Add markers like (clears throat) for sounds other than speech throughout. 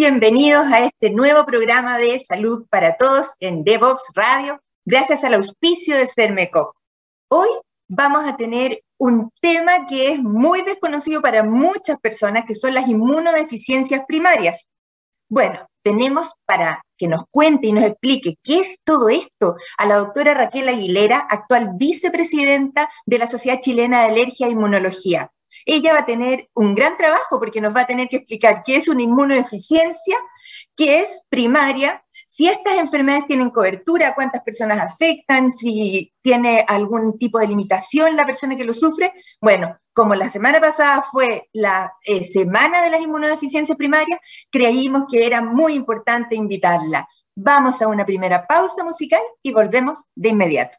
bienvenidos a este nuevo programa de salud para todos en Devox Radio, gracias al auspicio de Cermecop. Hoy vamos a tener un tema que es muy desconocido para muchas personas, que son las inmunodeficiencias primarias. Bueno, tenemos para que nos cuente y nos explique qué es todo esto a la doctora Raquel Aguilera, actual vicepresidenta de la Sociedad Chilena de Alergia e Inmunología ella va a tener un gran trabajo porque nos va a tener que explicar qué es una inmunodeficiencia, qué es primaria, si estas enfermedades tienen cobertura, cuántas personas afectan, si tiene algún tipo de limitación la persona que lo sufre. Bueno, como la semana pasada fue la eh, semana de las inmunodeficiencias primarias, creímos que era muy importante invitarla. Vamos a una primera pausa musical y volvemos de inmediato.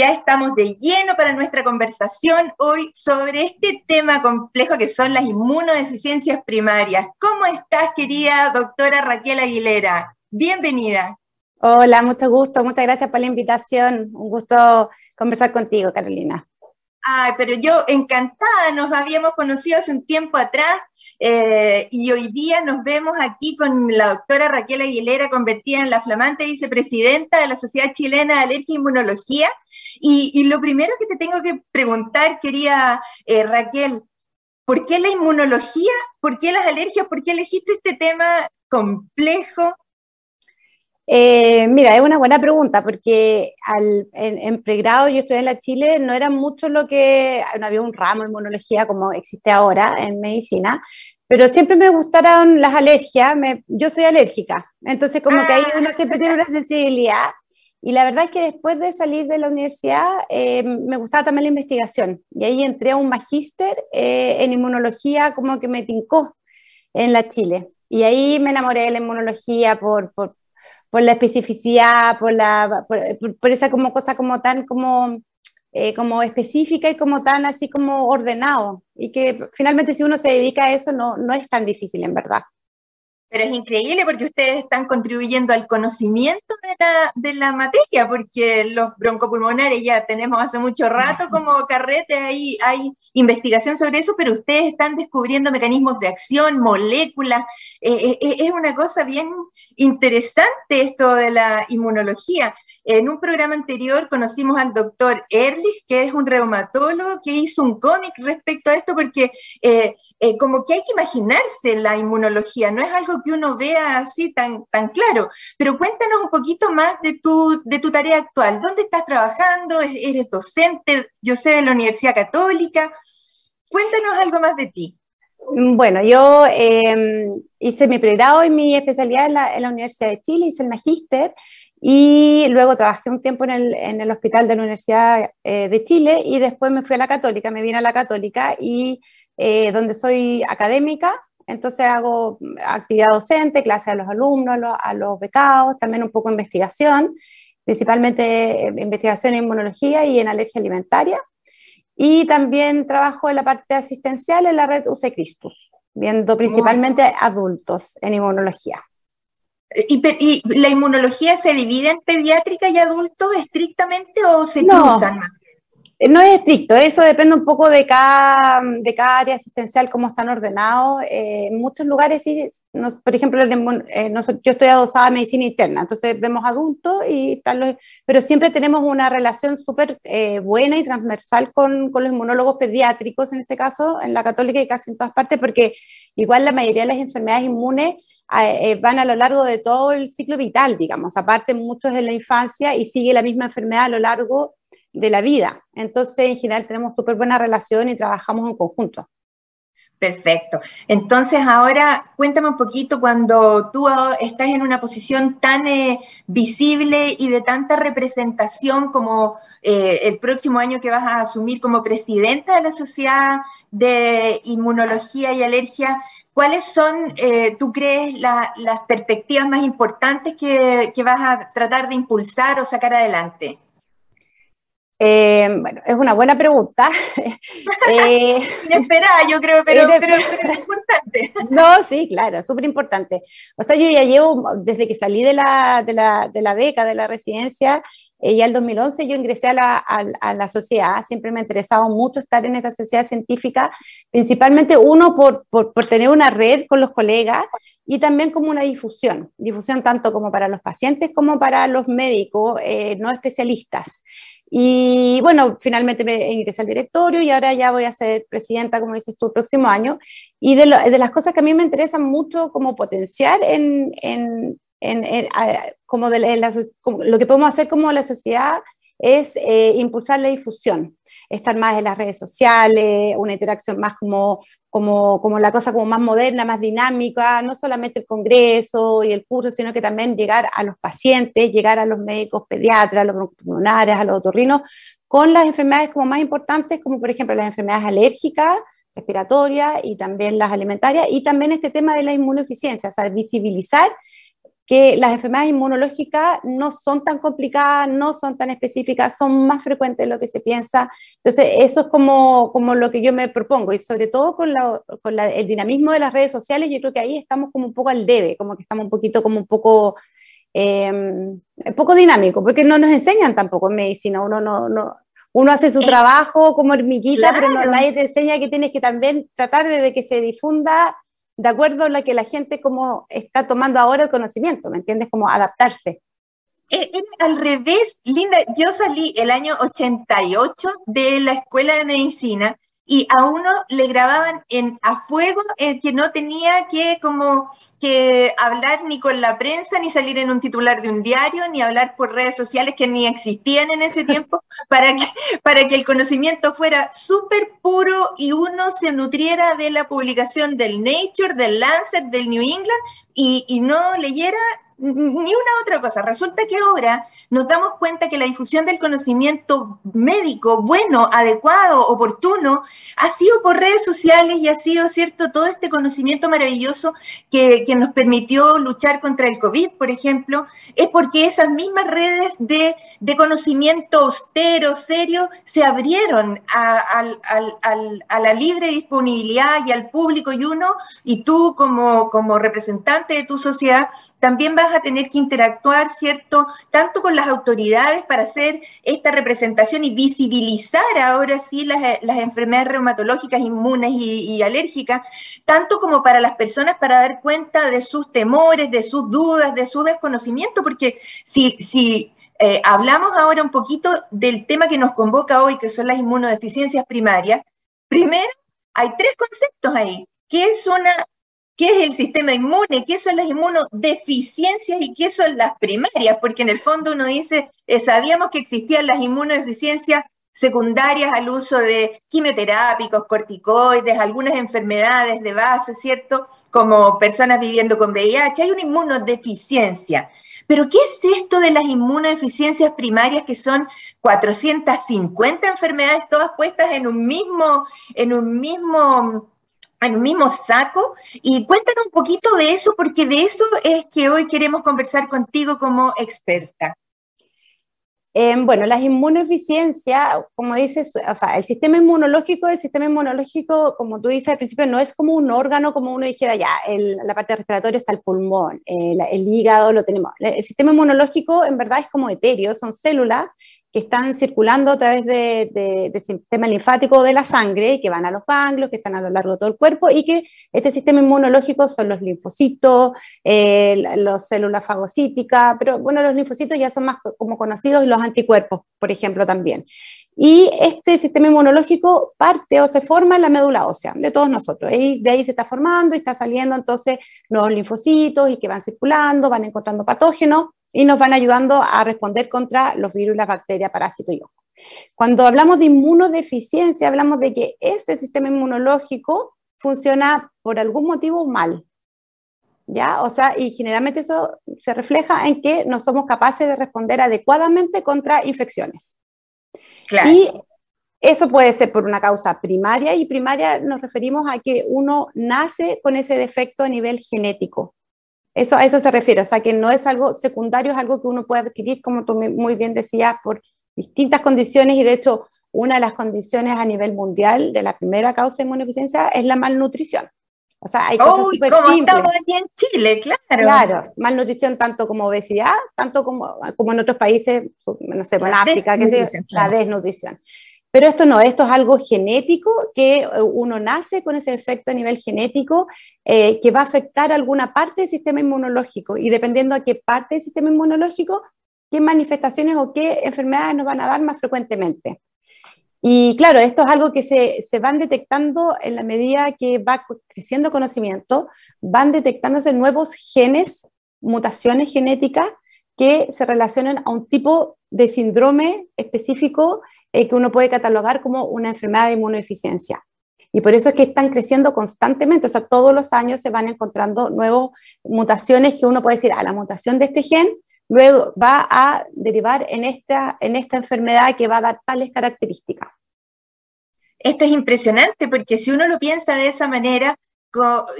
ya estamos de lleno para nuestra conversación hoy sobre este tema complejo que son las inmunodeficiencias primarias. ¿Cómo estás, querida doctora Raquel Aguilera? Bienvenida. Hola, mucho gusto, muchas gracias por la invitación. Un gusto conversar contigo, Carolina. Ay, pero yo encantada, nos habíamos conocido hace un tiempo atrás eh, y hoy día nos vemos aquí con la doctora Raquel Aguilera, convertida en la flamante vicepresidenta de la Sociedad Chilena de Alergia e Inmunología. Y, lo primero que te tengo que preguntar, querida eh, Raquel, ¿por qué la inmunología? ¿Por qué las alergias? ¿Por qué elegiste este tema complejo? Eh, mira, es una buena pregunta porque en, pregrado yo estudié en la Chile, no era mucho lo que, no había un ramo de inmunología como existe ahora en medicina, pero siempre me gustaron las alergias, yo soy alérgica, entonces como que ahí uno siempre tiene una sensibilidad y la verdad es que después de salir de la universidad eh, me gustaba también la investigación y ahí entré a un magíster eh, en inmunología como que me tincó en la Chile. Y ahí me enamoré de la inmunología por, por, por la especificidad, por, la, por, esa como cosa como tan como, eh, como específica y como tan así como ordenado. Y que finalmente si uno se dedica a eso no, no es tan difícil en verdad. Pero es increíble porque ustedes están contribuyendo al conocimiento de la, de la, materia, porque los broncopulmonares ya tenemos hace mucho rato (laughs) como carrete, ahí hay investigación sobre eso, pero ustedes están descubriendo mecanismos de acción, moléculas. Eh, eh, eh, es una cosa bien interesante esto de la inmunología. En un programa anterior conocimos al doctor Ehrlich, que es un reumatólogo, que hizo un cómic respecto a esto, porque eh, como que hay que imaginarse la inmunología, no es algo que uno vea así tan, tan claro. Pero cuéntanos un poquito más de tu, de tu tarea actual. ¿Dónde estás trabajando? ¿Eres docente? Yo sé de la Universidad Católica. Cuéntanos algo más de ti. Bueno, yo em, hice mi pregrado y mi especialidad en la, en la, Universidad de Chile, hice el magíster y luego trabajé un tiempo en el, en el hospital de la Universidad eh, de Chile y después me fui a la Católica, me vine a la Católica y eh, donde soy académica, entonces hago actividad docente, clases a los alumnos, a los, becados, también un poco de investigación, principalmente eh, investigación en inmunología y en alergia alimentaria. Y también trabajo en la parte asistencial en la red UC Christus, viendo principalmente adultos en inmunología. ¿Y, la inmunología se divide en pediátrica y adultos estrictamente o se cruzan más? Eh, no es estricto, eso depende un poco de cada, de cada área asistencial, cómo están ordenados. Eh, en muchos lugares, sí, por ejemplo, eh, yo estoy adosada a medicina interna, entonces vemos adultos, y tal, pero siempre tenemos una relación súper buena y transversal con, con, los inmunólogos pediátricos, en este caso, en la católica y casi en todas partes, porque igual la mayoría de las enfermedades inmunes van a lo largo de todo el ciclo vital, digamos, aparte muchos en la infancia y sigue la misma enfermedad a lo largo de la vida. Entonces, en general, tenemos súper buena relación y trabajamos en conjunto. Perfecto. Entonces, ahora cuéntame un poquito cuando tú estás en una posición tan eh, visible y de tanta representación como eh, el próximo año que vas a asumir como presidenta de la Sociedad de Inmunología y Alergia, ¿cuáles son, eh, tú crees, las perspectivas más importantes que vas a tratar de impulsar o sacar adelante? Eh, bueno, es una buena pregunta. (laughs) eh, Inesperada, yo creo, pero, pero, es importante. (laughs) No, sí, claro, súper importante. O sea, yo ya llevo, desde que salí de la, de la, de la beca, de la residencia, eh, ya el 2011 yo ingresé a la, a, la, sociedad, siempre me ha interesado mucho estar en esta sociedad científica, principalmente uno por, por, por tener una red con los colegas y también como una difusión, difusión tanto como para los pacientes como para los médicos eh, no especialistas. Y bueno, finalmente me ingresé al directorio y ahora ya voy a ser presidenta, como dices tú, el próximo año. Y de, de las cosas que a mí me interesan mucho como potenciar en, en, en, como, de lo que podemos hacer como la sociedad es eh, impulsar la difusión, estar más en las redes sociales, una interacción más como como, como la cosa como más moderna, más dinámica, no solamente el congreso y el curso, sino que también llegar a los pacientes, llegar a los médicos pediatras, a los pulmonares, a los otorrinos, con las enfermedades como más importantes, como por ejemplo las enfermedades alérgicas, respiratorias y también las alimentarias, y también este tema de la inmunoeficiencia, o sea, visibilizar que las enfermedades inmunológicas no son tan complicadas, no son tan específicas, son más frecuentes de lo que se piensa. Entonces, eso es como, como lo que yo me propongo y sobre todo con, con el dinamismo de las redes sociales, yo creo que ahí estamos como un poco al debe, como que estamos un poquito como un poco... Eh, poco dinámico, porque no nos enseñan tampoco en medicina, uno no, no, uno hace su trabajo como hormiguita, pero nadie te enseña que tienes que también tratar de que se difunda de acuerdo a la que la gente como está tomando ahora el conocimiento, ¿me entiendes? Como adaptarse. Es, al revés, Linda, yo salí el año 88 de la escuela de medicina y a uno le grababan en, a fuego el que no tenía que como que hablar ni con la prensa, ni salir en un titular de un diario, ni hablar por redes sociales que ni existían en ese (laughs) tiempo, para que, para que el conocimiento fuera súper puro y uno se nutriera de la publicación del Nature, del Lancet, del New England y, y no leyera ni una otra cosa. Resulta que ahora nos damos cuenta que la difusión del conocimiento médico bueno, adecuado, oportuno, ha sido por redes sociales y ha sido, ¿cierto?, todo este conocimiento maravilloso que, nos permitió luchar contra el COVID, por ejemplo, es porque esas mismas redes de, conocimiento austero, serio, se abrieron a, a, la libre disponibilidad y al público y uno, y tú como, como representante de tu sociedad, también vas a tener que interactuar, ¿cierto?, tanto con las autoridades para hacer esta representación y visibilizar ahora sí las, enfermedades reumatológicas, inmunes y, alérgicas, tanto como para las personas para dar cuenta de sus temores, de sus dudas, de su desconocimiento, porque si, si eh, hablamos ahora un poquito del tema que nos convoca hoy, que son las inmunodeficiencias primarias, primero hay tres conceptos ahí. ¿Qué es una qué es el sistema inmune, qué son las inmunodeficiencias y qué son las primarias, porque en el fondo uno dice, eh, sabíamos que existían las inmunodeficiencias secundarias al uso de quimioterápicos, corticoides, algunas enfermedades de base, ¿cierto? Como personas viviendo con VIH, hay una inmunodeficiencia. Pero ¿qué es esto de las inmunodeficiencias primarias que son 450 enfermedades todas puestas en un mismo, en un mismo un mismo saco. Y cuéntanos un poquito de eso, porque de eso es que hoy queremos conversar contigo como experta. Em, bueno, las inmunodeficiencias, como dices, o sea, el sistema inmunológico, el sistema inmunológico, como tú dices al principio, no es como un órgano, como uno dijera ya, el, la parte respiratoria está el pulmón, el, el, hígado lo tenemos. El sistema inmunológico en verdad es como etéreo, son células que están circulando a través del sistema linfático de la sangre y que van a los ganglios, que están a lo largo de todo el cuerpo y que este sistema inmunológico son los linfocitos, eh, las células fagocíticas, pero bueno, los linfocitos ya son más como conocidos y los anticuerpos, por ejemplo, también. Y este sistema inmunológico parte o se forma en la médula ósea de todos nosotros. Y de ahí se está formando y está saliendo entonces nuevos linfocitos y que van circulando, van encontrando patógenos y nos van ayudando a responder contra los virus, las bacterias, parásitos y hongos. Cuando hablamos de inmunodeficiencia, hablamos de que este sistema inmunológico funciona por algún motivo mal. ¿Ya? O sea, y generalmente eso se refleja en que no somos capaces de responder adecuadamente contra infecciones. Claro. Y eso puede ser por una causa primaria, y primaria nos referimos a que uno nace con ese defecto a nivel genético. Eso, a eso se refiere, o sea, que no es algo secundario, es algo que uno puede adquirir, como tú muy bien decías, por distintas condiciones y de hecho una de las condiciones a nivel mundial de la primera causa de inmunodeficiencia es la malnutrición. O sea, hay cosas súper simples. estamos aquí en Chile, claro. Claro, malnutrición tanto como obesidad, tanto como, como en otros países, no sé, en África, que sea, la desnutrición. Pero esto no, esto es algo genético, que eh, uno nace con ese efecto a nivel genético eh, que va a afectar alguna parte del sistema inmunológico y dependiendo a qué parte del sistema inmunológico, qué manifestaciones o qué enfermedades nos van a dar más frecuentemente. Y claro, esto es algo que se, se van detectando en la medida que va creciendo conocimiento, van detectándose nuevos genes, mutaciones genéticas que se relacionan a un tipo de síndrome específico eh, que uno puede catalogar como una enfermedad de inmunodeficiencia. Y por eso es que están creciendo constantemente, o sea, todos los años se van encontrando nuevas mutaciones que uno puede decir, ah, la mutación de este gen luego va a derivar en esta, en esta enfermedad que va a dar tales características. Esto es impresionante porque si uno lo piensa de esa manera,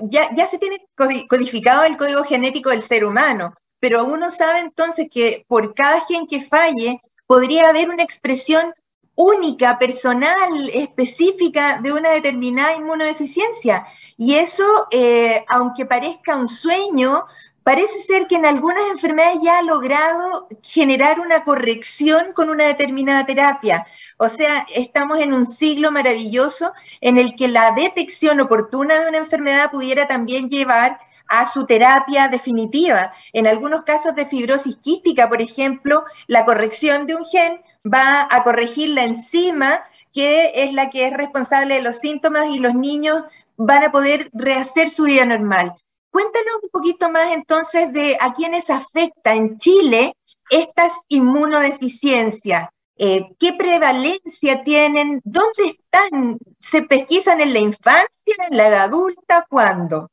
ya, ya se tiene codificado el código genético del ser humano, pero uno sabe entonces que por cada gen que falle podría haber una expresión única, personal, específica de una determinada inmunodeficiencia. Y eso, eh, aunque parezca un sueño, parece ser que en algunas enfermedades ya ha logrado generar una corrección con una determinada terapia. O sea, estamos en un siglo maravilloso en el que la detección oportuna de una enfermedad pudiera también llevar a su terapia definitiva. En algunos casos de fibrosis quística, por ejemplo, la corrección de un gen va a corregir la enzima que es la que es responsable de los síntomas y los niños van a poder rehacer su vida normal. Cuéntanos un poquito más entonces de a quiénes afecta en Chile estas inmunodeficiencias. Eh, ¿Qué prevalencia tienen? ¿Dónde están? ¿Se pesquisan en la infancia, en la edad adulta? ¿Cuándo?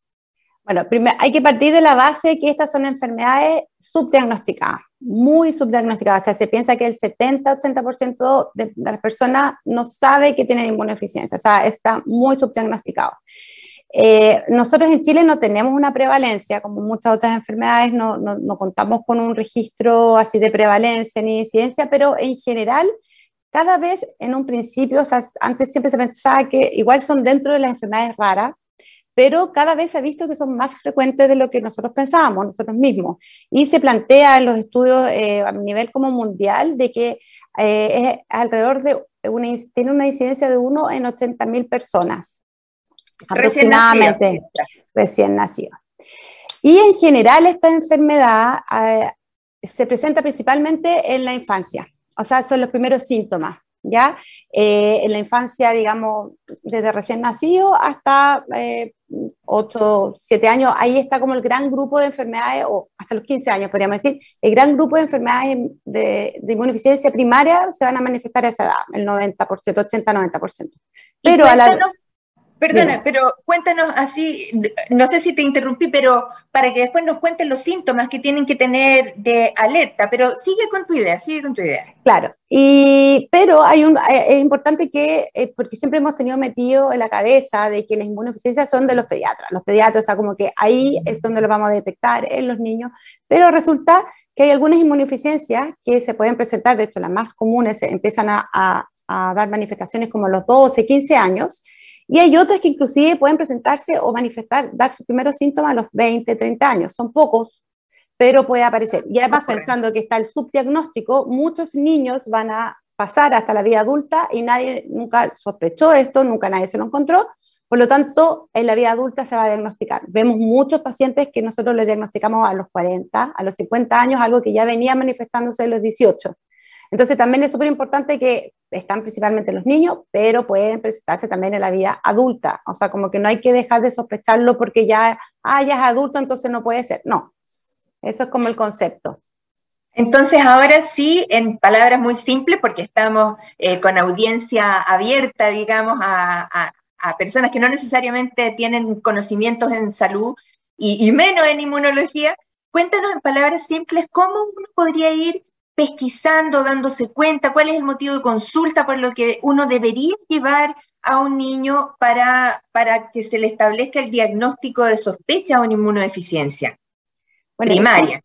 Bueno, hay que partir de la base que estas son enfermedades subdiagnosticadas, muy subdiagnosticadas. O sea, se piensa que el 70-80% de, las personas no sabe que tienen inmunodeficiencia, o sea, está muy subdiagnosticado. Eh, nosotros en Chile no tenemos una prevalencia, como muchas otras enfermedades, no, no, no, contamos con un registro así de prevalencia ni de incidencia, pero en general, cada vez en un principio, o sea, antes siempre se pensaba que igual son dentro de las enfermedades raras, pero cada vez se ha visto que son más frecuentes de lo que nosotros pensábamos, nosotros mismos. Y se plantea en los estudios eh, a nivel como mundial de que eh, es alrededor de una, tiene una incidencia de 1 en 80 mil personas, aproximadamente recién nacido. Y en general esta enfermedad eh, se presenta principalmente en la infancia, o sea, son los primeros síntomas. ¿ya? en la infancia, digamos, desde recién nacido hasta 8, 7 años, ahí está como el gran grupo de enfermedades, o hasta los 15 años podríamos decir, el gran grupo de enfermedades de, de inmunodeficiencia primaria se van a manifestar a esa edad, el 90%, 80-90%. Pero a la Perdona, pero cuéntanos así, no sé si te interrumpí, pero para que después nos cuenten los síntomas que tienen que tener de alerta, pero sigue con tu idea, sigue con tu idea. Claro, y, pero hay un, eh, es importante que, eh, porque siempre hemos tenido metido en la cabeza de que las inmunodeficiencias son de los pediatras, los pediatras, o sea, como que ahí es donde lo vamos a detectar en los niños, pero resulta que hay algunas inmunodeficiencias que se pueden presentar, de hecho las más comunes empiezan a, a, a dar manifestaciones como a los 12, 15 años, y hay otras que inclusive pueden presentarse o manifestar, dar sus primeros síntomas a los 20, 30 años. Son pocos, pero puede aparecer. Y además, pensando que está el subdiagnóstico, muchos niños van a pasar hasta la vida adulta y nadie nunca sospechó esto, nunca nadie se lo encontró. Por lo tanto, en la vida adulta se va a diagnosticar. Vemos muchos pacientes que nosotros les diagnosticamos a los 40, a los 50 años, algo que ya venía manifestándose en los 18. Entonces, también es súper importante que están principalmente los niños, pero pueden presentarse también en la vida adulta. O sea, como que no hay que dejar de sospecharlo porque ya, ah, ya adulto, entonces no puede ser. No, eso es como el concepto. Entonces, ahora sí, en palabras muy simples, porque estamos eh, con audiencia abierta, digamos, a, personas que no necesariamente tienen conocimientos en salud y, menos en inmunología, cuéntanos en palabras simples cómo uno podría ir pesquisando, dándose cuenta, cuál es el motivo de consulta por lo que uno debería llevar a un niño para, para que se le establezca el diagnóstico de sospecha o una inmunodeficiencia primaria.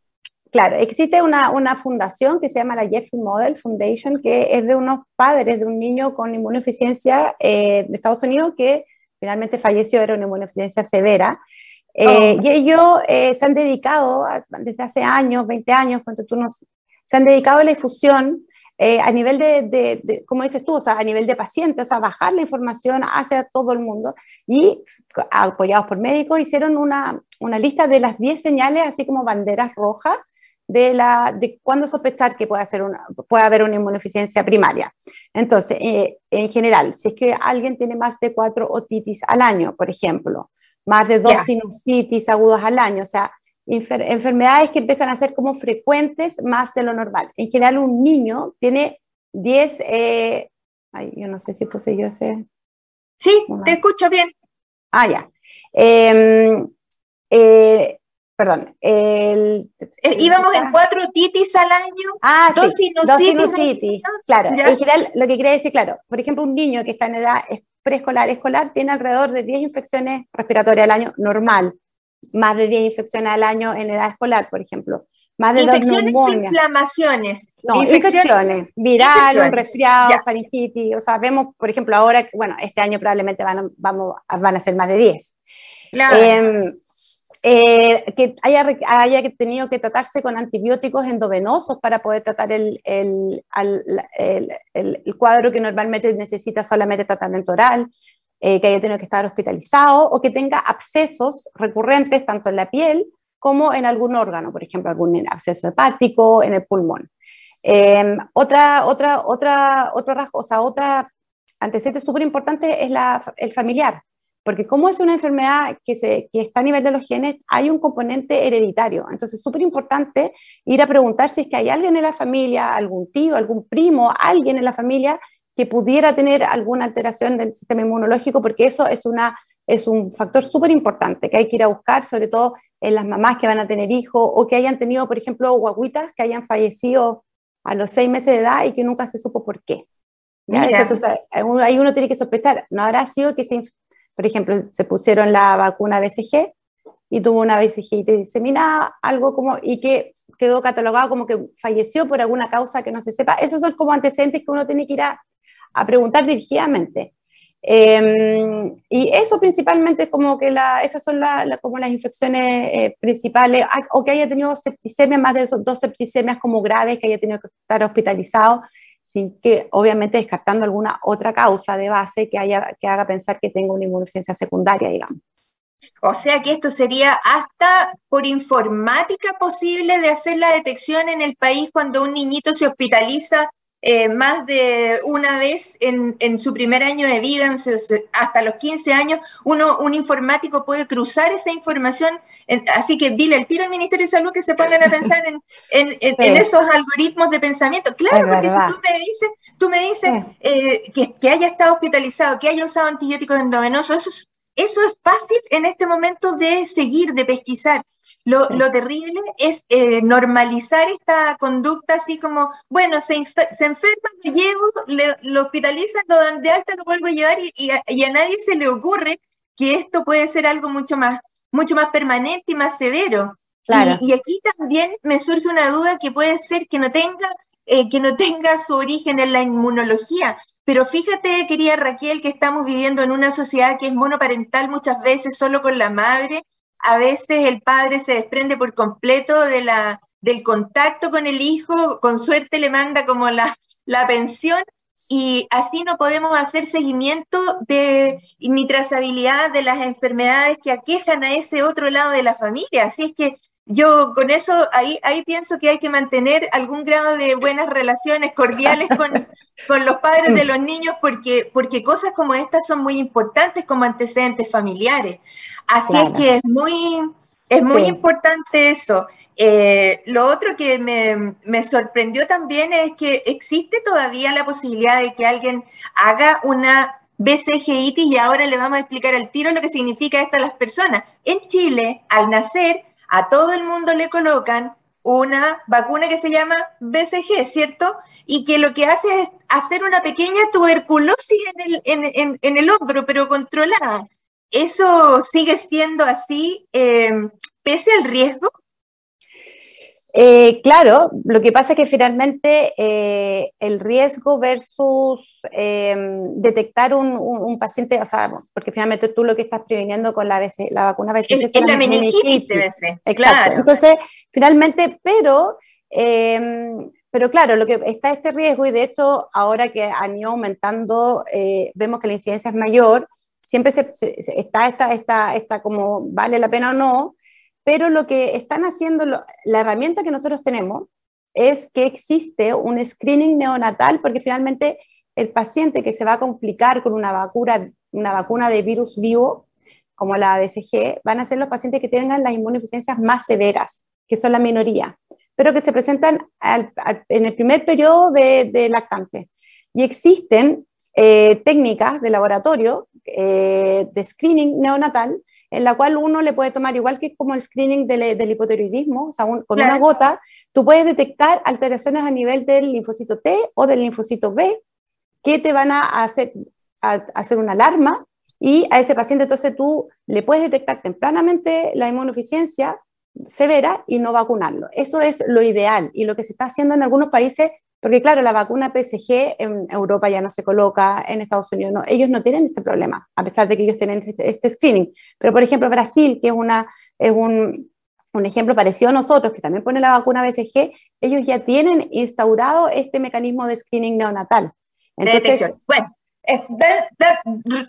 Claro, existe una, una, fundación que se llama la Jeffrey Model Foundation, que es de unos padres de un niño con inmunodeficiencia eh, de Estados Unidos que finalmente falleció, era una inmunodeficiencia severa. Eh, oh. Y ellos eh, se han dedicado desde hace años, 20 años, cuando tú nos, se han dedicado a la difusión a nivel de, de, como dices tú, o sea, a nivel de pacientes, sea, bajar la información hacia todo el mundo y apoyados por médicos hicieron una, una lista de las 10 señales, así como banderas rojas, de, la, de cuándo sospechar que puede, hacer una, puede haber una inmunodeficiencia primaria. Entonces, eh, en general, si es que alguien tiene más de cuatro otitis al año, por ejemplo, más de dos sinusitis agudos al año, o sea, enfermedades que empiezan a ser como frecuentes más de lo normal. En general, un niño tiene 10, eh, ay, yo no sé si puse yo ese. Sí, te escucho bien. Ah, ya. Em, eh, perdón, el, eh, íbamos en cuatro titis al año, ah, dos, sí, sinusitis. Claro, en general lo que quiere decir, claro, por ejemplo, un niño que está en edad preescolar, escolar, tiene alrededor de 10 infecciones respiratorias al año normal, más de 10 infecciones al año en edad escolar, por ejemplo. Más de infecciones dos inflamaciones. No, infecciones, viral, un resfriado, faringitis, o sea, vemos, por ejemplo, ahora, bueno, este año probablemente van a, vamos, van a ser más de 10. Claro. Em, eh, que haya, haya, tenido que tratarse con antibióticos endovenosos para poder tratar el, el, el, cuadro que normalmente necesita solamente tratamiento oral, eh, que haya tenido que estar hospitalizado o que tenga abscesos recurrentes tanto en la piel como en algún órgano, por ejemplo, algún absceso hepático en el pulmón. Em, otra, otra, otra, otra, o sea, otra antecedente súper importante es la, el familiar. Porque como es una enfermedad que, se, que está a nivel de los genes, hay un componente hereditario. Entonces es súper importante ir a preguntar si es que hay alguien en la familia, algún tío, algún primo, alguien en la familia que pudiera tener alguna alteración del sistema inmunológico, porque eso es, una, es un factor súper importante que hay que ir a buscar, sobre todo en las mamás que van a tener hijos o que hayan tenido, por ejemplo, guaguitas que hayan fallecido a los seis meses de edad y que nunca se supo por qué. Entonces, ahí uno tiene que sospechar, no habrá sido que se por ejemplo, se pusieron la vacuna BCG y tuvo una BCG diseminada, algo como, y que quedó catalogado como que falleció por alguna causa que no se sepa. Esos son como antecedentes que uno tiene que ir a, preguntar dirigidamente. Em, y eso principalmente como que la, esas son como las infecciones eh, principales, o que haya tenido septicemia, más de dos septicemias como graves, que haya tenido que estar hospitalizado sin que, obviamente, descartando alguna otra causa de base que, haya, que haga pensar que tenga una inmunodeficiencia secundaria, digamos. O sea que esto sería hasta por informática posible de hacer la detección en el país cuando un niñito se hospitaliza eh, más de una vez en, su primer año de vida, hasta los 15 años, uno, un informático puede cruzar esa información. así que dile al tiro al Ministerio de Salud que se pongan a pensar en, (laughs) esos algoritmos de pensamiento. Claro, porque si tú me dices, tú me dices eh, que, haya estado hospitalizado, que haya usado antibióticos endovenosos, eso eso es fácil en este momento de seguir, de pesquisar. Lo, terrible es eh, normalizar esta conducta así como, bueno, se, enferma, lo llevo, lo hospitalizan, lo dan de alta, lo vuelvo a llevar y, a, nadie se le ocurre que esto puede ser algo mucho más, mucho más permanente y más severo. Y, aquí también me surge una duda que puede ser que no tenga, eh, que no tenga su origen en la inmunología. Pero fíjate, querida Raquel, que estamos viviendo en una sociedad que es monoparental muchas veces solo con la madre a veces el padre se desprende por completo de la, del contacto con el hijo, con suerte le manda como la, la pensión y así no podemos hacer seguimiento de ni trazabilidad de las enfermedades que aquejan a ese otro lado de la familia. Así es que yo con eso ahí, ahí pienso que hay que mantener algún grado de buenas relaciones cordiales con, (laughs) con los padres de los niños porque, porque cosas como estas son muy importantes como antecedentes familiares. Así es que es muy, es muy importante eso. Eh, lo otro que me, me, sorprendió también es que existe todavía la posibilidad de que alguien haga una BCG y ahora le vamos a explicar al tiro lo que significa esto a las personas. En Chile, al nacer, a todo el mundo le colocan una vacuna que se llama BCG, ¿cierto? Y que lo que hace es hacer una pequeña tuberculosis en el, en, en, el hombro, pero controlada. ¿Eso sigue siendo así eh, pese al riesgo? Eh, claro, lo que pasa es que finalmente eh, el riesgo versus eh, detectar un, paciente, o sea, porque finalmente tú lo que estás previniendo con la, la vacuna BCG es, la meningitis. Claro. Entonces, finalmente, pero, em, pero claro, lo que está este riesgo y de hecho ahora que han ido aumentando, vemos que la incidencia es mayor, siempre se, está esta, esta, esta como vale la pena o no pero lo que están haciendo, la herramienta que nosotros tenemos es que existe un screening neonatal, porque finalmente el paciente que se va a complicar con una vacuna, una vacuna de virus vivo, como la BCG, van a ser los pacientes que tengan las inmunodeficiencias más severas, que son la minoría, pero que se presentan en el primer periodo de, lactante. Y existen eh, técnicas de laboratorio eh, de screening neonatal en la cual uno le puede tomar, igual que como el screening del, hipotiroidismo, o sea, con una gota, tú puedes detectar alteraciones a nivel del linfocito T o del linfocito B que te van a hacer, hacer una alarma y a ese paciente entonces tú le puedes detectar tempranamente la inmunodeficiencia severa y no vacunarlo. Eso es lo ideal y lo que se está haciendo en algunos países porque claro, la vacuna PSG en Europa ya no se coloca, en Estados Unidos no, ellos no tienen este problema, a pesar de que ellos tienen este, este screening. Pero por ejemplo, Brasil, que es, una, es un, un, ejemplo parecido a nosotros, que también pone la vacuna BCG, ellos ya tienen instaurado este mecanismo de screening neonatal. Entonces, bueno, eh,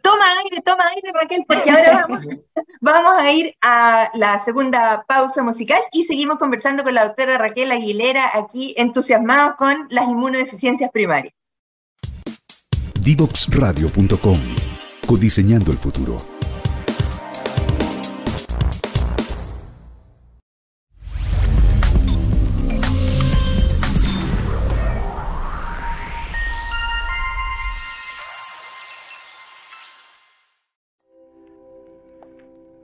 toma aire, toma aire Raquel, porque ahora vamos, (laughs) vamos a ir a la segunda pausa musical y seguimos conversando con la doctora Raquel Aguilera aquí entusiasmados con las inmunodeficiencias primarias. Divoxradio.com Codiseñando el futuro.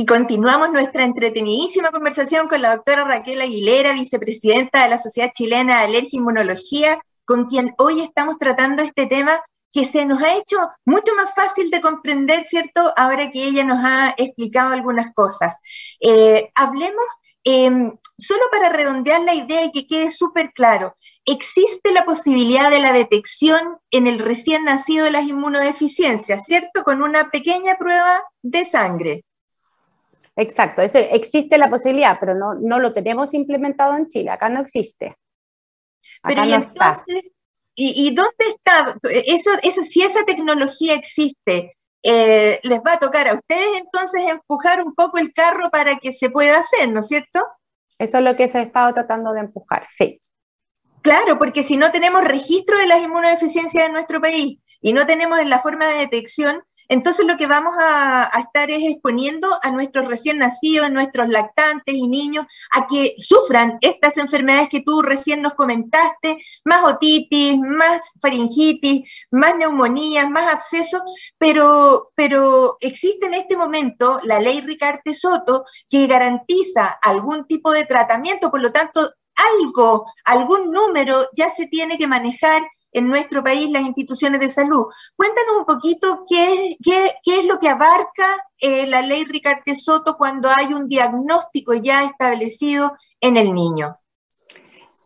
Y continuamos nuestra entretenidísima conversación con la doctora Raquel Aguilera, vicepresidenta de la Sociedad Chilena de Alergia e Inmunología, con quien hoy estamos tratando este tema que se nos ha hecho mucho más fácil de comprender, ¿cierto? Ahora que ella nos ha explicado algunas cosas. Eh, hablemos, em, solo para redondear la idea y que quede súper claro, existe la posibilidad de la detección en el recién nacido de las inmunodeficiencias, ¿cierto? Con una pequeña prueba de sangre. Exacto, existe la posibilidad, pero no, no lo tenemos implementado en Chile, acá no existe. pero y entonces, ¿y, dónde está? Eso, eso, si esa tecnología existe, eh, les va a tocar a ustedes entonces empujar un poco el carro para que se pueda hacer, ¿no es cierto? Eso es lo que se ha estado tratando de empujar, sí. Claro, porque si no tenemos registro de las inmunodeficiencias en nuestro país y no tenemos la forma de detección, entonces lo que vamos a, estar es exponiendo a nuestros recién nacidos, nuestros lactantes y niños a que sufran estas enfermedades que tú recién nos comentaste, más otitis, más faringitis, más neumonías, más abscesos, pero, pero existe en este momento la ley Ricarte Soto que garantiza algún tipo de tratamiento, por lo tanto, algo, algún número ya se tiene que manejar en nuestro país las instituciones de salud. Cuéntanos un poquito qué, qué, es lo que abarca eh, la ley Ricarte Soto cuando hay un diagnóstico ya establecido en el niño.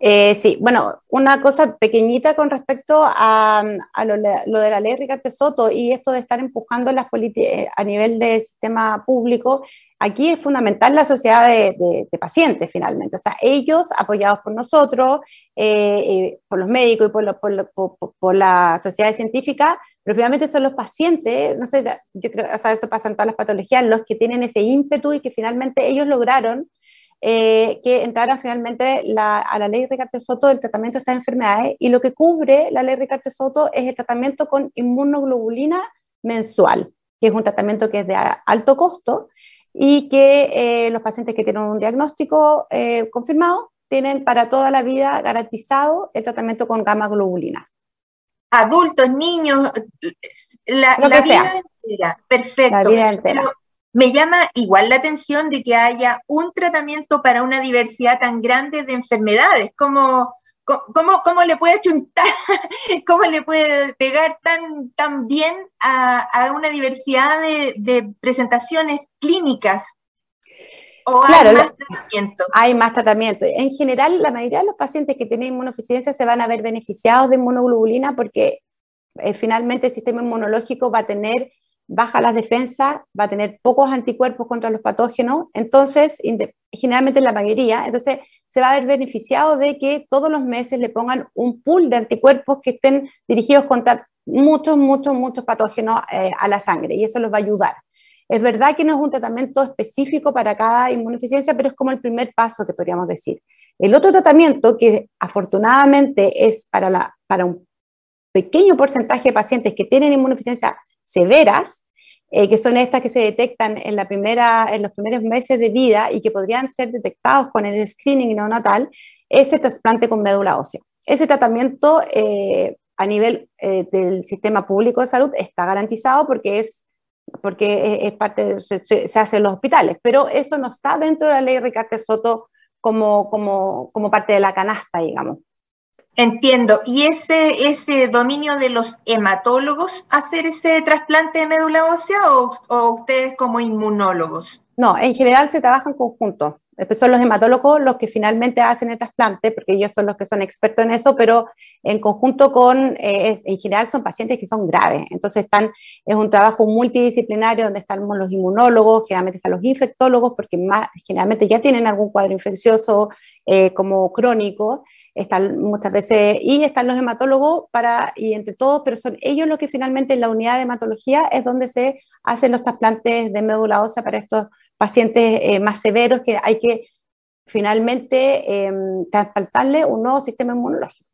Eh, sí, bueno, una cosa pequeñita con respecto a, lo, de la ley Ricardo Soto y esto de estar empujando las eh, a nivel del sistema público, aquí es fundamental la sociedad de, pacientes finalmente, o sea, ellos apoyados por nosotros, eh, por los médicos y por, por, la sociedad científica, pero finalmente son los pacientes, no sé, yo creo, o sea, eso pasa en todas las patologías, los que tienen ese ímpetu y que finalmente ellos lograron eh, que entrara finalmente a la ley Ricardo Soto del tratamiento de estas enfermedades y lo que cubre la ley Ricardo Soto es el tratamiento con inmunoglobulina mensual, que es un tratamiento que es de alto costo y que eh, los pacientes que tienen un diagnóstico eh, confirmado tienen para toda la vida garantizado el tratamiento con gamma globulina. Adultos, niños, la, vida entera, perfecto. La vida entera me llama igual la atención de que haya un tratamiento para una diversidad tan grande de enfermedades. ¿Cómo, cómo, le puede chuntar, (laughs) cómo le puede pegar tan, tan bien a, una diversidad de, presentaciones clínicas? ¿O hay más tratamientos? Hay más tratamientos. En general, la mayoría de los pacientes que tienen inmunodeficiencia se van a ver beneficiados de inmunoglobulina porque eh, finalmente el sistema inmunológico va a tener baja las defensas, va a tener pocos anticuerpos contra los patógenos, entonces, generalmente la mayoría, entonces se va a ver beneficiado de que todos los meses le pongan un pool de anticuerpos que estén dirigidos contra muchos, muchos, muchos patógenos eh, a la sangre y eso los va a ayudar. Es verdad que no es un tratamiento específico para cada inmunodeficiencia, pero es como el primer paso que podríamos decir. El otro tratamiento, que afortunadamente es para, la, para un pequeño porcentaje de pacientes que tienen inmunodeficiencia severas, eh, que son estas que se detectan en, la primera, en los primeros meses de vida y que podrían ser detectados con el screening neonatal, es el trasplante con médula ósea. Ese tratamiento eh, a nivel eh, del sistema público de salud está garantizado porque es porque es, parte se, hace en los hospitales, pero eso no está dentro de la ley Ricardo Soto como, como, como parte de la canasta, digamos. Entiendo. ¿Y ese, ese dominio de los hematólogos hacer ese trasplante de médula ósea o, ustedes como inmunólogos? No, en general se trabaja en conjunto. Son los hematólogos los que finalmente hacen el trasplante, porque ellos son los que son expertos en eso, pero en conjunto con, eh, en general son pacientes que son graves. Entonces están, es un trabajo multidisciplinario donde están los inmunólogos, generalmente están los infectólogos, porque más, generalmente ya tienen algún cuadro infeccioso eh, como crónico, están muchas veces, y están los hematólogos para, y entre todos, pero son ellos los que finalmente en la unidad de hematología es donde se hacen los trasplantes de médula ósea para estos pacientes eh, más severos que hay que finalmente eh, trasplantarle un nuevo sistema inmunológico.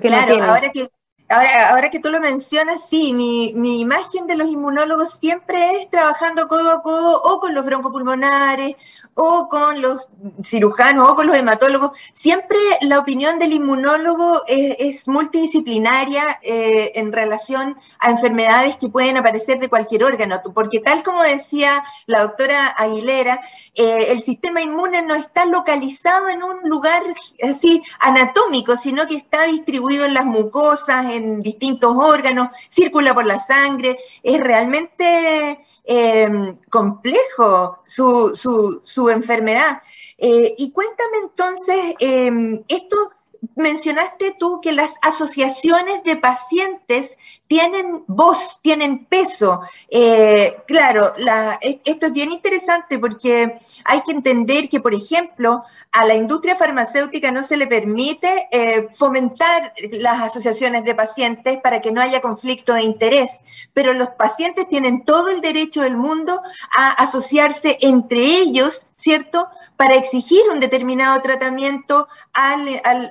Claro, ahora que Ahora, que tú lo mencionas, sí, mi, mi, imagen de los inmunólogos siempre es trabajando codo a codo o con los broncopulmonares o con los cirujanos o con los hematólogos. Siempre la opinión del inmunólogo es, multidisciplinaria eh, en relación a enfermedades que pueden aparecer de cualquier órgano, porque tal como decía la doctora Aguilera, eh, el sistema inmune no está localizado en un lugar así anatómico, sino que está distribuido en las mucosas, en distintos órganos, circula por la sangre, es realmente em, complejo su, su, enfermedad. Eh, y cuéntame entonces, em, esto mencionaste tú que las asociaciones de pacientes tienen voz, tienen peso. Eh, claro, esto es bien interesante porque hay que entender que, por ejemplo, a la industria farmacéutica no se le permite eh, fomentar las asociaciones de pacientes para que no haya conflicto de interés, pero los pacientes tienen todo el derecho del mundo a asociarse entre ellos ¿cierto? Para exigir un determinado tratamiento al, al,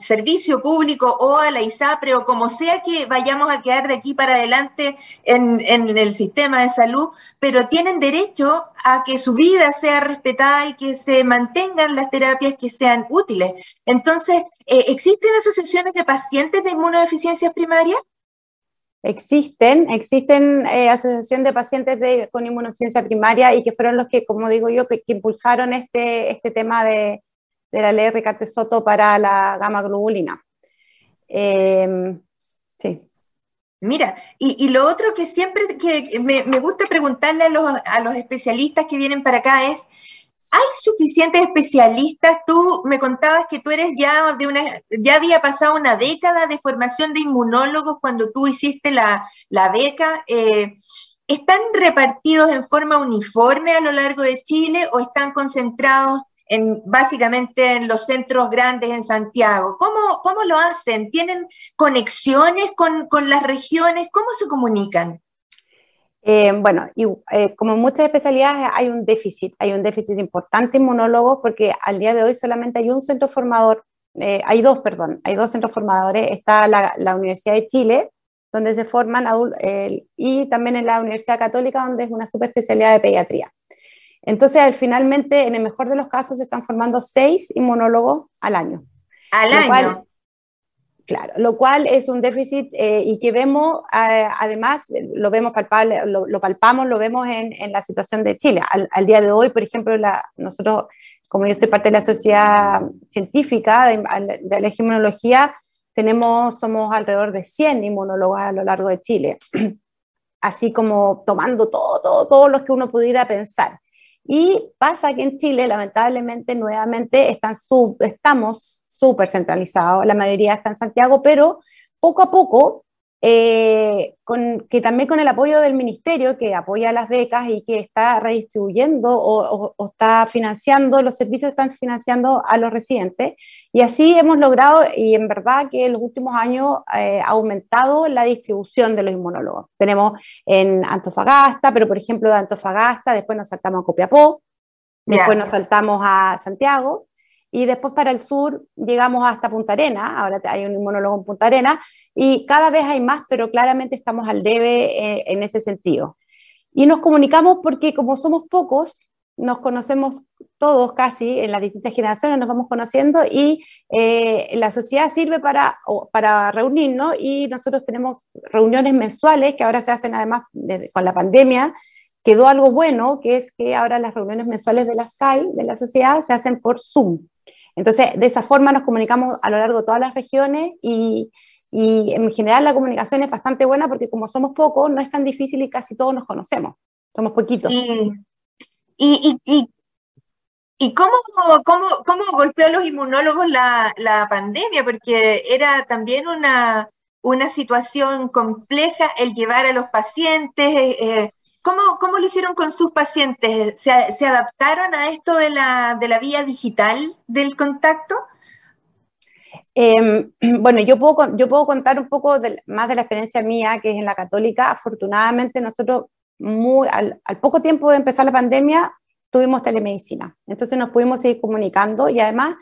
servicio público o a la ISAPRE o como sea que vayamos a quedar de aquí para adelante en, en el sistema de salud, pero tienen derecho a que su vida sea respetada y que se mantengan las terapias que sean útiles. Entonces, eh, ¿existen asociaciones de pacientes de inmunodeficiencias primarias? Existen, existen eh, asociaciones de pacientes con inmunodeficiencia primaria y que fueron los que, como digo yo, que, impulsaron este, este tema de, la ley Ricardo Soto para la gama globulina. Em, sí. Mira, y, lo otro que siempre que me, gusta preguntarle a los, a los especialistas que vienen para acá es, ¿Hay suficientes especialistas? Tú me contabas que tú eres ya de una, ya había pasado una década de formación de inmunólogos cuando tú hiciste la, beca. Eh, ¿Están repartidos en forma uniforme a lo largo de Chile o están concentrados en, básicamente en los centros grandes en Santiago? ¿Cómo, cómo lo hacen? ¿Tienen conexiones con, con las regiones? ¿Cómo se comunican? Eh, bueno, eh, como muchas especialidades hay un déficit, hay un déficit importante en monólogos porque al día de hoy solamente hay un centro formador, eh, hay dos, perdón, hay dos centros formadores, está la, la Universidad de Chile, donde se forman adultos, y también en la Universidad Católica, donde es una subespecialidad de pediatría. Entonces, finalmente, en el mejor de los casos, se están formando seis inmunólogos al año. Al año. Claro, lo cual es un déficit eh, y que vemos, eh, además, lo vemos palpable, lo, palpamos, lo vemos en, en, la situación de Chile. Al, día de hoy, por ejemplo, la, nosotros, como yo soy parte de la sociedad científica de, de, la inmunología, tenemos, somos alrededor de 100 inmunólogos a lo largo de Chile, (clears throat) así como tomando todo, todo, todo lo que uno pudiera pensar. Y pasa que en Chile, lamentablemente, nuevamente están sub, estamos súper centralizados, la mayoría está en Santiago, pero poco a poco eh, con, que también con el apoyo del ministerio que apoya las becas y que está redistribuyendo o, está financiando, los servicios están financiando a los residentes. Y así hemos logrado, y en verdad que en los últimos años eh, ha aumentado la distribución de los inmunólogos. Tenemos en Antofagasta, pero por ejemplo de Antofagasta, después nos saltamos a Copiapó, después nos saltamos a Santiago, y después para el sur llegamos hasta Punta Arena, ahora hay un inmunólogo en Punta Arena, y cada vez hay más, pero claramente estamos al debe eh, en ese sentido. Y nos comunicamos porque como somos pocos, nos conocemos todos casi, en las distintas generaciones nos vamos conociendo y eh, la sociedad sirve para, para reunirnos y nosotros tenemos reuniones mensuales que ahora se hacen además con la pandemia. Quedó algo bueno, que es que ahora las reuniones mensuales de la SCAI, de la sociedad, se hacen por Zoom. Entonces, de esa forma nos comunicamos a lo largo de todas las regiones y, y en general la comunicación es bastante buena porque como somos pocos, no es tan difícil y casi todos nos conocemos. Somos poquitos. ¿Y, y, y, cómo, cómo, cómo, golpeó a los inmunólogos la, la pandemia? Porque era también una, una situación compleja el llevar a los pacientes. Eh, ¿cómo, ¿Cómo lo hicieron con sus pacientes? ¿Se, ¿Se, adaptaron a esto de la, de la vía digital del contacto? Em, (clears throat) bueno, yo puedo, yo puedo contar un poco más de la experiencia mía, que es en la católica. Afortunadamente, nosotros muy, al, poco tiempo de empezar la pandemia tuvimos telemedicina. Entonces nos pudimos seguir comunicando y además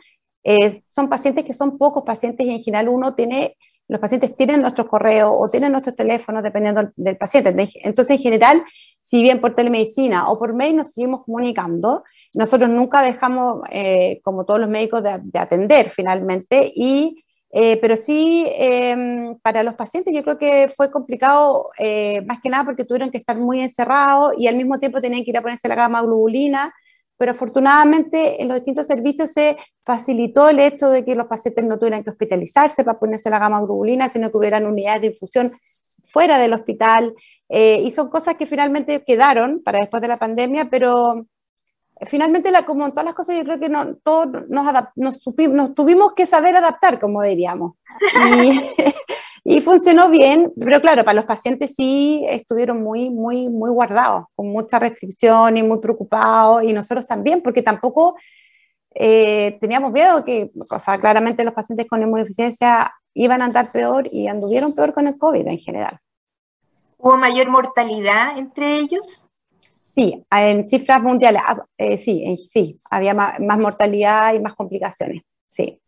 eh, son pacientes que son pocos pacientes y en general uno tiene, los pacientes tienen nuestros correos o tienen nuestros teléfonos dependiendo del paciente. Entonces en general si bien por telemedicina o por mail nos seguimos comunicando, nosotros nunca dejamos, eh, como todos los médicos, de, atender finalmente, y, eh, pero sí em, para los pacientes yo creo que fue complicado, eh, más que nada porque tuvieron que estar muy encerrados y al mismo tiempo tenían que ir a ponerse la gama globulina, pero afortunadamente en los distintos servicios se facilitó el hecho de que los pacientes no tuvieran que hospitalizarse para ponerse la gama globulina, sino que hubieran unidades de infusión fuera del hospital, eh, y son cosas que finalmente quedaron para después de la pandemia, pero finalmente, la, como en todas las cosas, yo creo que no, todos nos, nos, nos, tuvimos que saber adaptar, como diríamos. Y, (laughs) y, funcionó bien, pero claro, para los pacientes sí estuvieron muy, muy, muy guardados, con mucha restricción y muy preocupados, y nosotros también, porque tampoco eh, teníamos miedo que, o sea, claramente los pacientes con inmunodeficiencia iban a andar peor y anduvieron peor con el COVID en general. ¿Hubo mayor mortalidad entre ellos? Sí, en cifras mundiales, ah, eh, sí, sí, había más, mortalidad y más complicaciones, sí.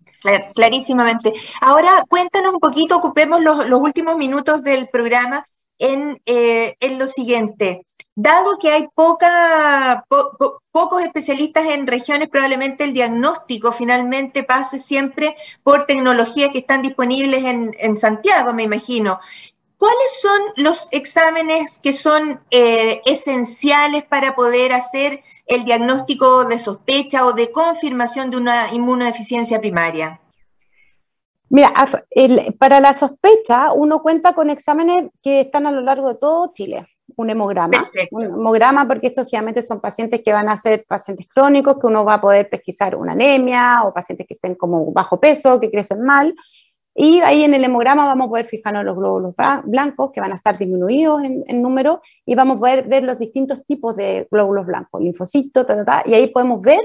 Clarísimamente. Ahora cuéntanos un poquito, ocupemos los, últimos minutos del programa en, eh, en, lo siguiente. Dado que hay poca, pocos especialistas en regiones, probablemente el diagnóstico finalmente pase siempre por tecnologías que están disponibles en, en Santiago, me imagino. ¿Cuáles son los exámenes que son eh, esenciales para poder hacer el diagnóstico de sospecha o de confirmación de una inmunodeficiencia primaria? Mira, para la sospecha uno cuenta con exámenes que están a lo largo de todo Chile. Un hemograma. Un hemograma porque estos generalmente son pacientes que van a ser pacientes crónicos, que uno va a poder pesquisar una anemia o pacientes que estén como bajo peso, que crecen mal. Y ahí en el hemograma vamos a poder fijarnos los glóbulos blancos, que van a estar disminuidos en, número, y vamos a poder ver los distintos tipos de glóbulos blancos, linfocitos, y ahí podemos ver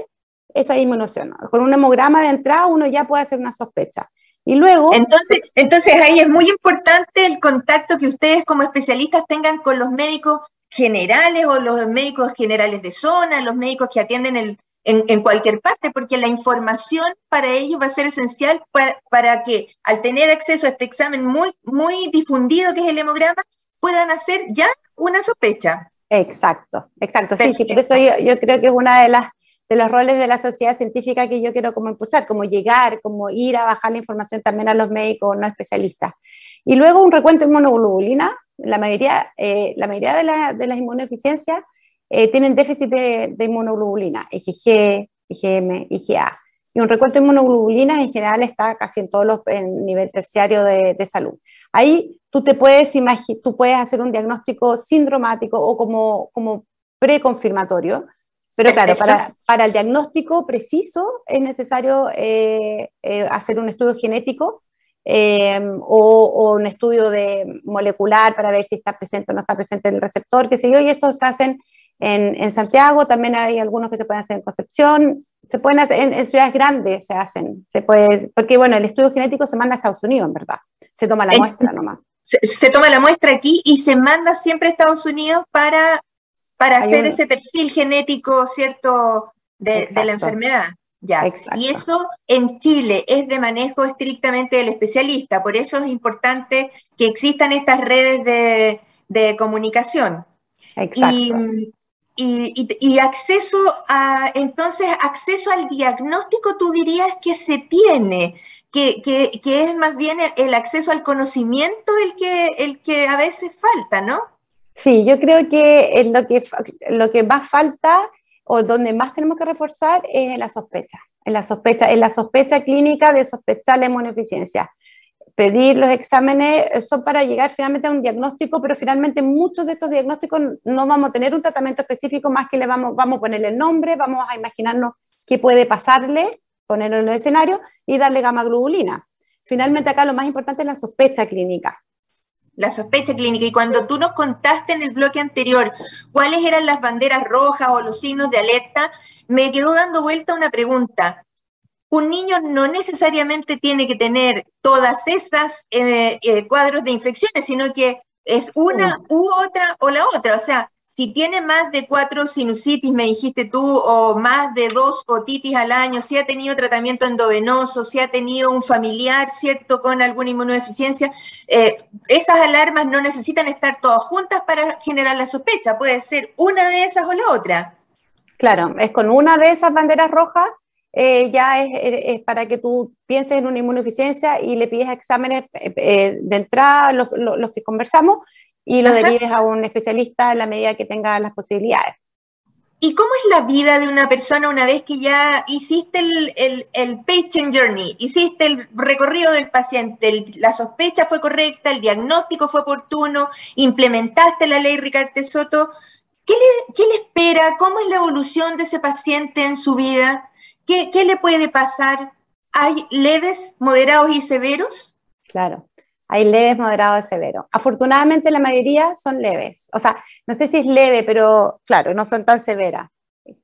esa disminución. Con un hemograma de entrada uno ya puede hacer una sospecha. Y luego... Entonces, entonces ahí es muy importante el contacto que ustedes como especialistas tengan con los médicos generales o los médicos generales de zona, los médicos que atienden el, en, cualquier parte, porque la información para ellos va a ser esencial para, que al tener acceso a este examen muy, muy difundido que es el hemograma, puedan hacer ya una sospecha. Exacto, exacto, sí, sí, por eso yo, creo que es una de las de los roles de la sociedad científica que yo quiero como impulsar, como llegar, como ir a bajar la información también a los médicos no especialistas. Y luego un recuento de inmunoglobulina, la mayoría, eh, la mayoría de, la, de las inmunodeficiencias eh, tienen déficit de, inmunoglobulina, IgG, IgM, IgA. Y un recuento de inmunoglobulina en general está casi en todos los en nivel terciario de, salud. Ahí tú te puedes tú puedes hacer un diagnóstico sindromático o como, como preconfirmatorio, pero claro, para, para, el diagnóstico preciso es necesario eh, eh, hacer un estudio genético Em, o, un estudio de molecular para ver si está presente o no está presente el receptor, qué sé yo, y eso se hacen en, en Santiago, también hay algunos que se pueden hacer en Concepción, se pueden hacer en, ciudades grandes, se hacen, se puede, porque bueno, el estudio genético se manda a Estados Unidos, en verdad, se toma la muestra nomás. Se, toma la muestra aquí y se manda siempre a Estados Unidos para, para hacer ese perfil genético, ¿cierto?, de, de la enfermedad. Ya. Y eso en Chile es de manejo estrictamente del especialista, por eso es importante que existan estas redes de, comunicación. Exacto. Y, acceso a, entonces, acceso al diagnóstico, tú dirías que se tiene, que, es más bien el, acceso al conocimiento el que, el que a veces falta, ¿no? Sí, yo creo que lo que, lo que más falta o donde más tenemos que reforzar es en la sospecha, en la sospecha, en la sospecha clínica de sospechar la inmunodeficiencia. Pedir los exámenes son para llegar finalmente a un diagnóstico, pero finalmente muchos de estos diagnósticos no vamos a tener un tratamiento específico más que le vamos, vamos a ponerle el nombre, vamos a imaginarnos qué puede pasarle, ponerlo en el escenario y darle gamma globulina. Finalmente acá lo más importante es la sospecha clínica la sospecha clínica. Y cuando tú nos contaste en el bloque anterior cuáles eran las banderas rojas o los signos de alerta, me quedó dando vuelta una pregunta. Un niño no necesariamente tiene que tener todas esas eh, eh, cuadros de infecciones, sino que es una u otra o la otra. O sea, si tiene más de cuatro sinusitis, me dijiste tú, o más de dos otitis al año, si ha tenido tratamiento endovenoso, si ha tenido un familiar, ¿cierto?, con alguna inmunodeficiencia, eh, esas alarmas no necesitan estar todas juntas para generar la sospecha, puede ser una de esas o la otra. Claro, es con una de esas banderas rojas eh, ya es, para que tú pienses en una inmunodeficiencia y le pides exámenes eh, de entrada, los, los, que conversamos, y lo derives a un especialista en la medida que tenga las posibilidades. ¿Y cómo es la vida de una persona una vez que ya hiciste el, el, patient journey, hiciste el recorrido del paciente, la sospecha fue correcta, el diagnóstico fue oportuno, implementaste la ley Ricardo Soto? ¿Qué le, ¿Qué le, espera? ¿Cómo es la evolución de ese paciente en su vida? ¿Qué, ¿Qué le puede pasar? ¿Hay leves, moderados y severos? Claro. Hay leves, moderados y severos. Afortunadamente la mayoría son leves. O sea, no sé si es leve, pero claro, no son tan severas.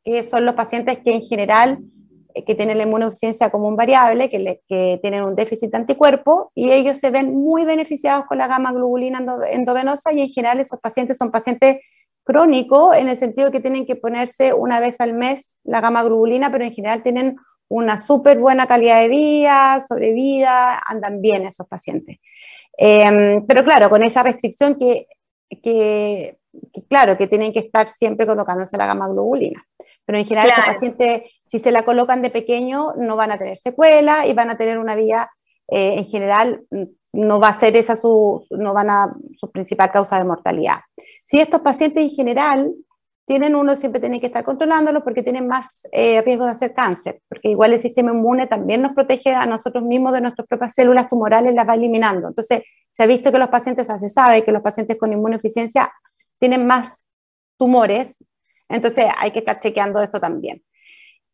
Que son los pacientes que en general eh, que tienen la inmunodeficiencia como un variable, que, que, tienen un déficit de anticuerpo, y ellos se ven muy beneficiados con la gamma globulina endovenosa, y en general esos pacientes son pacientes crónicos, en el sentido que tienen que ponerse una vez al mes la gamma globulina, pero en general tienen una súper buena calidad de vida, sobrevida, andan bien esos pacientes. Em, pero claro, con esa restricción que, que, claro, que tienen que estar siempre colocándose la gamma globulina. Pero en general, esos pacientes, si se la colocan de pequeño, no van a tener secuela y van a tener una vida, eh, en general, no va a ser esa su, no van a, su principal causa de mortalidad. Si estos pacientes en general tienen uno siempre tiene que estar controlándolo porque tienen más eh, riesgo de hacer cáncer, porque igual el sistema inmune también nos protege a nosotros mismos de nuestras propias células tumorales, las va eliminando. Entonces, se ha visto que los pacientes, o sea, se sabe que los pacientes con inmunodeficiencia tienen más tumores, entonces hay que estar chequeando esto también.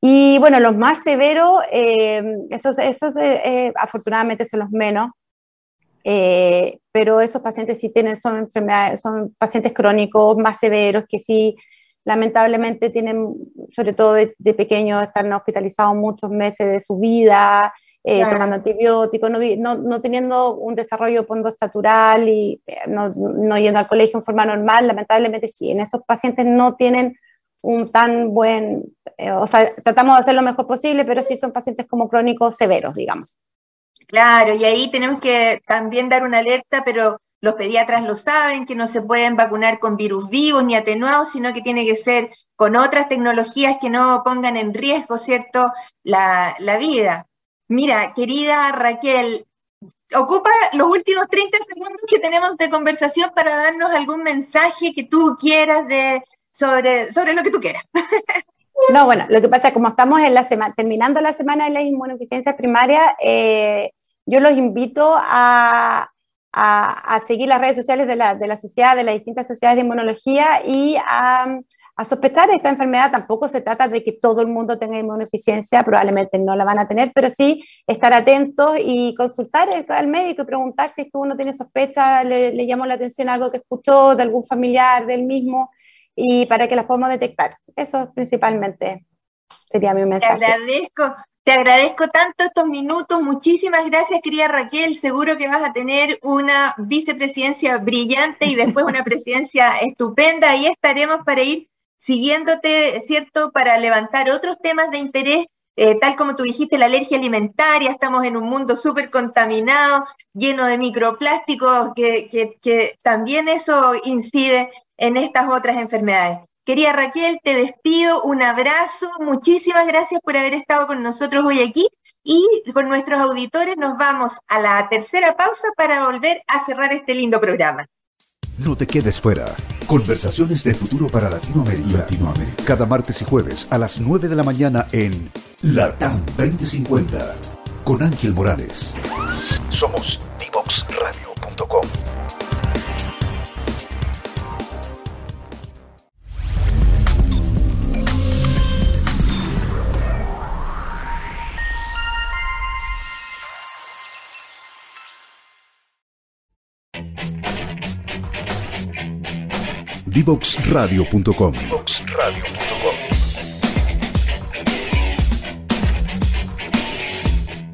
Y bueno, los más severos, eh, esos, esos eh, afortunadamente son los menos, eh, pero esos pacientes sí tienen, son enfermedades, son pacientes crónicos más severos que sí, lamentablemente tienen, sobre todo de, pequeños, están hospitalizados muchos meses de su vida, eh, tomando antibióticos, no, no, teniendo un desarrollo postestatural y eh, no, no, yendo al colegio en forma normal, lamentablemente sí, en esos pacientes no tienen un tan buen, o sea, tratamos de hacer lo mejor posible, pero sí son pacientes como crónicos severos, digamos. Claro, y ahí tenemos que también dar una alerta, pero los pediatras lo saben, que no se pueden vacunar con virus vivos ni atenuados, sino que tiene que ser con otras tecnologías que no pongan en riesgo, ¿cierto?, la, vida. Mira, querida Raquel, ocupa los últimos 30 segundos que tenemos de conversación para darnos algún mensaje que tú quieras de, sobre, sobre lo que tú quieras. (laughs) No, bueno, lo que pasa es como estamos en la semana, terminando la semana de la inmunodeficiencia primaria, eh, yo los invito a, seguir las redes sociales de la, de la, sociedad, de las distintas sociedades de inmunología y a, sospechar esta enfermedad. Tampoco se trata de que todo el mundo tenga inmunodeficiencia, probablemente no la van a tener, pero sí estar atentos y consultar al médico y preguntar si es que uno tiene sospecha, le, le llamó la atención algo que escuchó de algún familiar del mismo y para que las podamos detectar. Eso principalmente sería mi mensaje. Te agradezco, te agradezco tanto estos minutos. Muchísimas gracias, querida Raquel. Seguro que vas a tener una vicepresidencia brillante y después una (laughs) presidencia estupenda. Ahí estaremos para ir siguiéndote, ¿cierto? Para levantar otros temas de interés, eh, tal como tú dijiste, la alergia alimentaria. Estamos en un mundo súper contaminado, lleno de microplásticos, que, que también eso incide en estas otras enfermedades. Querida Raquel, te despido, un abrazo, muchísimas gracias por haber estado con nosotros hoy aquí y con nuestros auditores nos vamos a la tercera pausa para volver a cerrar este lindo programa. No te quedes fuera. Conversaciones de futuro para Latinoamérica. Latinoamérica. Cada martes y jueves a las 9 de la mañana en LATAM 2050 con Ángel Morales. Somos divoxradio.com. Divoxradio.com.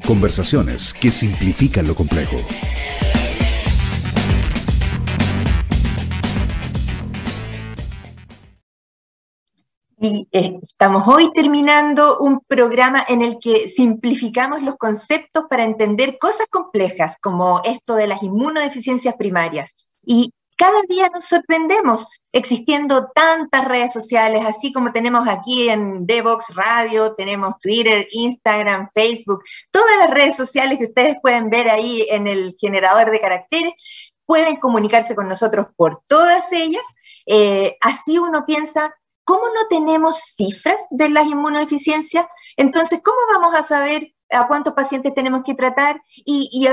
Conversaciones que simplifican lo complejo. Y eh, estamos hoy terminando un programa en el que simplificamos los conceptos para entender cosas complejas como esto de las inmunodeficiencias primarias. Y cada día nos sorprendemos existiendo tantas redes sociales, así como tenemos aquí en Devox Radio, tenemos Twitter, Instagram, Facebook, todas las redes sociales que ustedes pueden ver ahí en el generador de caracteres, pueden comunicarse con nosotros por todas ellas. Eh, así uno piensa, ¿cómo no tenemos cifras de las inmunodeficiencias? Entonces, ¿cómo vamos a saber a cuántos pacientes tenemos que tratar y,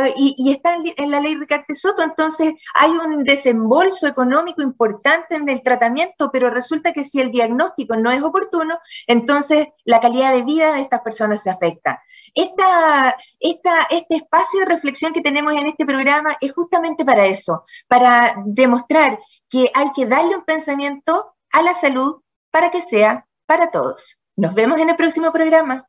está en, la ley Ricardo Soto, entonces hay un desembolso económico importante en el tratamiento, pero resulta que si el diagnóstico no es oportuno, entonces la calidad de vida de estas personas se afecta. Esta, este espacio de reflexión que tenemos en este programa es justamente para eso, para demostrar que hay que darle un pensamiento a la salud para que sea para todos. Nos vemos en el próximo programa.